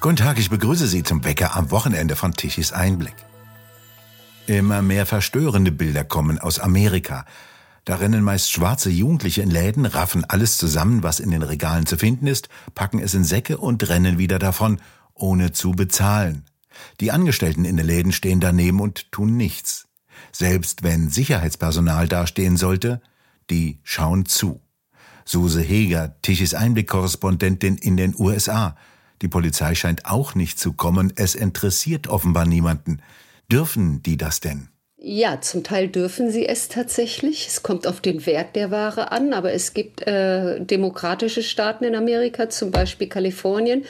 Guten Tag, ich begrüße Sie zum Wecker am Wochenende von Tichys Einblick. Immer mehr verstörende Bilder kommen aus Amerika. Da rennen meist schwarze Jugendliche in Läden, raffen alles zusammen, was in den Regalen zu finden ist, packen es in Säcke und rennen wieder davon, ohne zu bezahlen. Die Angestellten in den Läden stehen daneben und tun nichts. Selbst wenn Sicherheitspersonal dastehen sollte, die schauen zu. Suse Heger, Tichys Einblick-Korrespondentin in den USA, die Polizei scheint auch nicht zu kommen. Es interessiert offenbar niemanden. Dürfen die das denn? Ja, zum Teil dürfen sie es tatsächlich. Es kommt auf den Wert der Ware an, aber es gibt äh, demokratische Staaten in Amerika, zum Beispiel Kalifornien.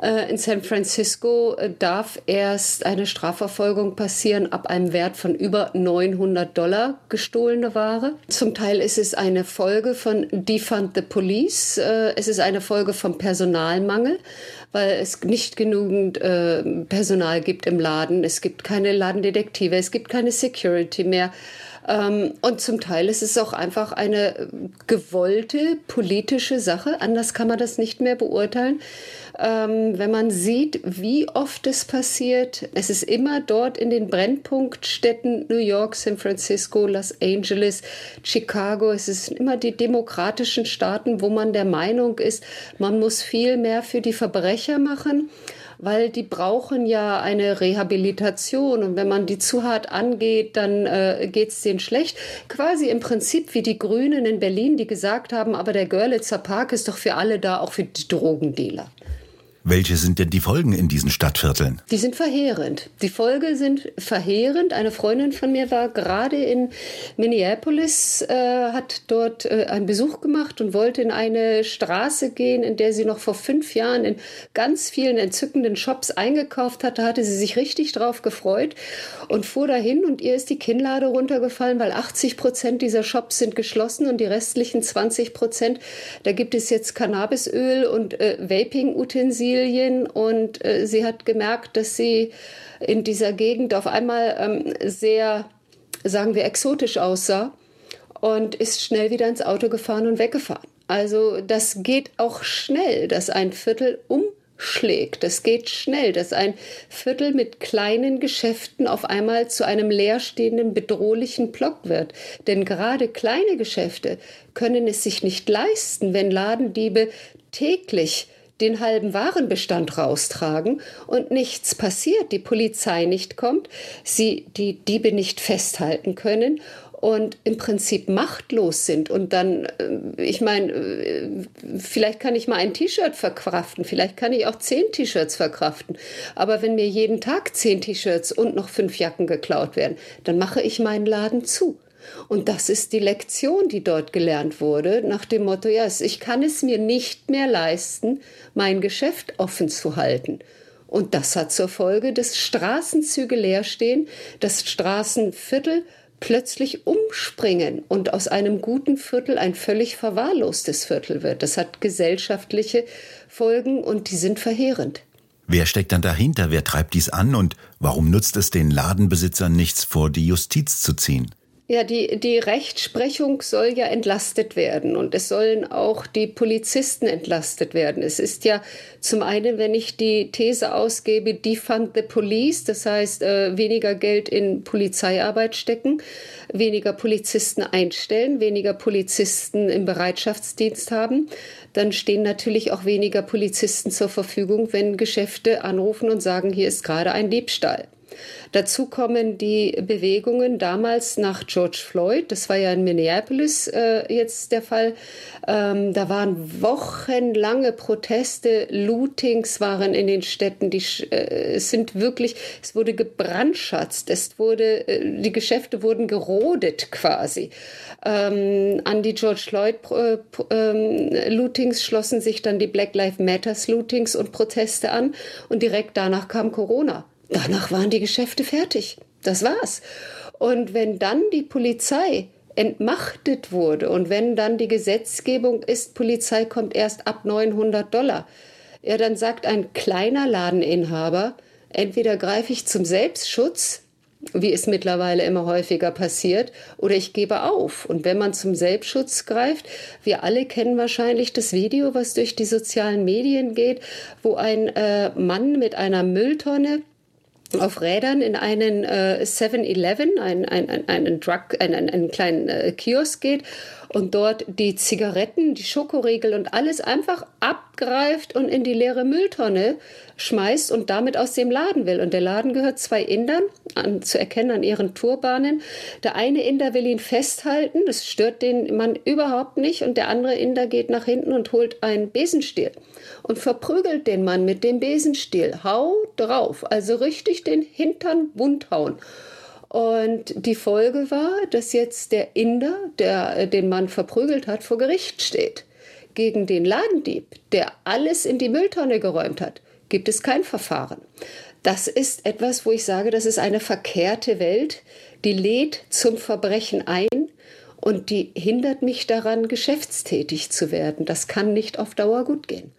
Äh, in San Francisco äh, darf erst eine Strafverfolgung passieren ab einem Wert von über 900 Dollar gestohlene Ware. Zum Teil ist es eine Folge von Defund the Police. Äh, es ist eine Folge vom Personalmangel weil es nicht genügend äh, Personal gibt im Laden. Es gibt keine Ladendetektive, es gibt keine Security mehr. Ähm, und zum Teil ist es auch einfach eine gewollte politische Sache. Anders kann man das nicht mehr beurteilen. Ähm, wenn man sieht, wie oft es passiert, es ist immer dort in den Brennpunktstädten New York, San Francisco, Los Angeles, Chicago. Es sind immer die demokratischen Staaten, wo man der Meinung ist, man muss viel mehr für die Verbrecher machen weil die brauchen ja eine Rehabilitation und wenn man die zu hart angeht, dann äh, geht es denen schlecht. Quasi im Prinzip wie die Grünen in Berlin, die gesagt haben, aber der Görlitzer Park ist doch für alle da, auch für die Drogendealer. Welche sind denn die Folgen in diesen Stadtvierteln? Die sind verheerend. Die Folgen sind verheerend. Eine Freundin von mir war gerade in Minneapolis, äh, hat dort äh, einen Besuch gemacht und wollte in eine Straße gehen, in der sie noch vor fünf Jahren in ganz vielen entzückenden Shops eingekauft hatte. Da hatte sie sich richtig drauf gefreut und fuhr dahin und ihr ist die Kinnlade runtergefallen, weil 80 Prozent dieser Shops sind geschlossen und die restlichen 20 Prozent, da gibt es jetzt Cannabisöl und äh, Vaping-Utensilien Familien und äh, sie hat gemerkt, dass sie in dieser Gegend auf einmal ähm, sehr, sagen wir, exotisch aussah und ist schnell wieder ins Auto gefahren und weggefahren. Also das geht auch schnell, dass ein Viertel umschlägt. Das geht schnell, dass ein Viertel mit kleinen Geschäften auf einmal zu einem leerstehenden, bedrohlichen Block wird. Denn gerade kleine Geschäfte können es sich nicht leisten, wenn Ladendiebe täglich den halben Warenbestand raustragen und nichts passiert, die Polizei nicht kommt, sie die Diebe nicht festhalten können und im Prinzip machtlos sind. Und dann, äh, ich meine, äh, vielleicht kann ich mal ein T-Shirt verkraften, vielleicht kann ich auch zehn T-Shirts verkraften. Aber wenn mir jeden Tag zehn T-Shirts und noch fünf Jacken geklaut werden, dann mache ich meinen Laden zu. Und das ist die Lektion, die dort gelernt wurde, nach dem Motto, ja, ich kann es mir nicht mehr leisten, mein Geschäft offen zu halten. Und das hat zur Folge, dass Straßenzüge leer stehen, dass Straßenviertel plötzlich umspringen und aus einem guten Viertel ein völlig verwahrlostes Viertel wird. Das hat gesellschaftliche Folgen und die sind verheerend. Wer steckt dann dahinter? Wer treibt dies an? Und warum nutzt es den Ladenbesitzern nichts vor die Justiz zu ziehen? Ja, die, die Rechtsprechung soll ja entlastet werden und es sollen auch die Polizisten entlastet werden. Es ist ja zum einen, wenn ich die These ausgebe, defund the police, das heißt äh, weniger Geld in Polizeiarbeit stecken, weniger Polizisten einstellen, weniger Polizisten im Bereitschaftsdienst haben, dann stehen natürlich auch weniger Polizisten zur Verfügung, wenn Geschäfte anrufen und sagen, hier ist gerade ein Diebstahl. Dazu kommen die Bewegungen damals nach George Floyd. Das war ja in Minneapolis äh, jetzt der Fall. Ähm, da waren wochenlange Proteste, Lootings waren in den Städten. Die äh, es sind wirklich, es wurde gebrandschatzt, es wurde, äh, die Geschäfte wurden gerodet quasi. Ähm, an die George Floyd äh, ähm, Lootings schlossen sich dann die Black Lives Matters Lootings und Proteste an und direkt danach kam Corona. Danach waren die Geschäfte fertig. Das war's. Und wenn dann die Polizei entmachtet wurde und wenn dann die Gesetzgebung ist, Polizei kommt erst ab 900 Dollar, ja, dann sagt ein kleiner Ladeninhaber, entweder greife ich zum Selbstschutz wie es mittlerweile immer häufiger passiert, oder ich gebe auf. Und wenn man zum Selbstschutz greift, wir alle kennen wahrscheinlich das Video, was durch die sozialen Medien geht, wo ein äh, Mann mit einer Mülltonne auf Rädern in einen äh, 7-Eleven, einen, einen, einen, Drug, einen, einen kleinen äh, Kiosk geht und dort die Zigaretten, die Schokoriegel und alles einfach abgreift und in die leere Mülltonne schmeißt und damit aus dem Laden will. Und der Laden gehört zwei Indern, an, zu erkennen an ihren Turbanen. Der eine Inder will ihn festhalten, das stört den Mann überhaupt nicht. Und der andere Inder geht nach hinten und holt einen Besenstiel und verprügelt den Mann mit dem Besenstiel. Hau drauf, also richtig den Hintern wundhauen. Und die Folge war, dass jetzt der Inder, der äh, den Mann verprügelt hat, vor Gericht steht. Gegen den Ladendieb, der alles in die Mülltonne geräumt hat, gibt es kein Verfahren. Das ist etwas, wo ich sage, das ist eine verkehrte Welt, die lädt zum Verbrechen ein und die hindert mich daran, geschäftstätig zu werden. Das kann nicht auf Dauer gut gehen.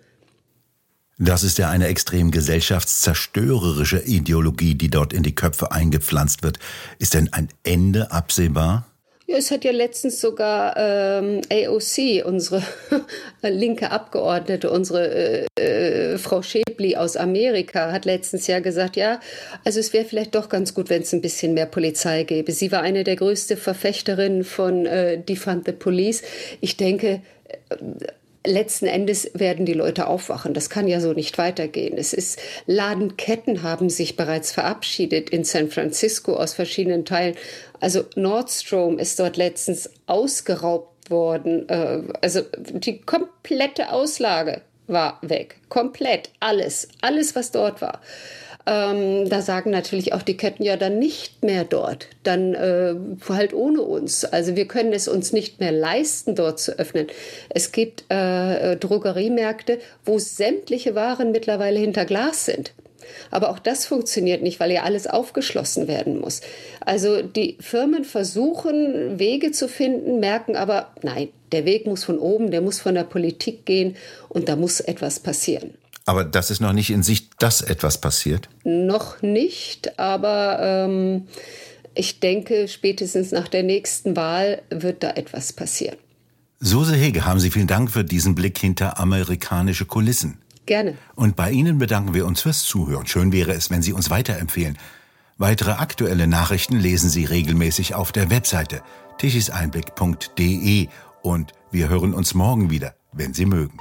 Das ist ja eine extrem gesellschaftszerstörerische Ideologie, die dort in die Köpfe eingepflanzt wird. Ist denn ein Ende absehbar? Ja, es hat ja letztens sogar ähm, AOC, unsere linke Abgeordnete, unsere äh, äh, Frau Schäbli aus Amerika, hat letztens ja gesagt, ja, also es wäre vielleicht doch ganz gut, wenn es ein bisschen mehr Polizei gäbe. Sie war eine der größten Verfechterinnen von äh, Defund the Police. Ich denke, äh, letzten Endes werden die Leute aufwachen. Das kann ja so nicht weitergehen. Es ist, Ladenketten haben sich bereits verabschiedet in San Francisco aus verschiedenen Teilen. Also Nordstrom ist dort letztens ausgeraubt worden. Äh, also die komplette Auslage war weg. Komplett alles. Alles, was dort war. Ähm, da sagen natürlich auch die Ketten ja dann nicht mehr dort, dann äh, halt ohne uns. Also wir können es uns nicht mehr leisten, dort zu öffnen. Es gibt äh, Drogeriemärkte, wo sämtliche Waren mittlerweile hinter Glas sind. Aber auch das funktioniert nicht, weil ja alles aufgeschlossen werden muss. Also die Firmen versuchen Wege zu finden, merken aber, nein, der Weg muss von oben, der muss von der Politik gehen und da muss etwas passieren. Aber das ist noch nicht in Sicht, dass etwas passiert? Noch nicht, aber ähm, ich denke, spätestens nach der nächsten Wahl wird da etwas passieren. Suse Hege, haben Sie vielen Dank für diesen Blick hinter amerikanische Kulissen. Gerne. Und bei Ihnen bedanken wir uns fürs Zuhören. Schön wäre es, wenn Sie uns weiterempfehlen. Weitere aktuelle Nachrichten lesen Sie regelmäßig auf der Webseite tichiseinblick.de und wir hören uns morgen wieder, wenn Sie mögen.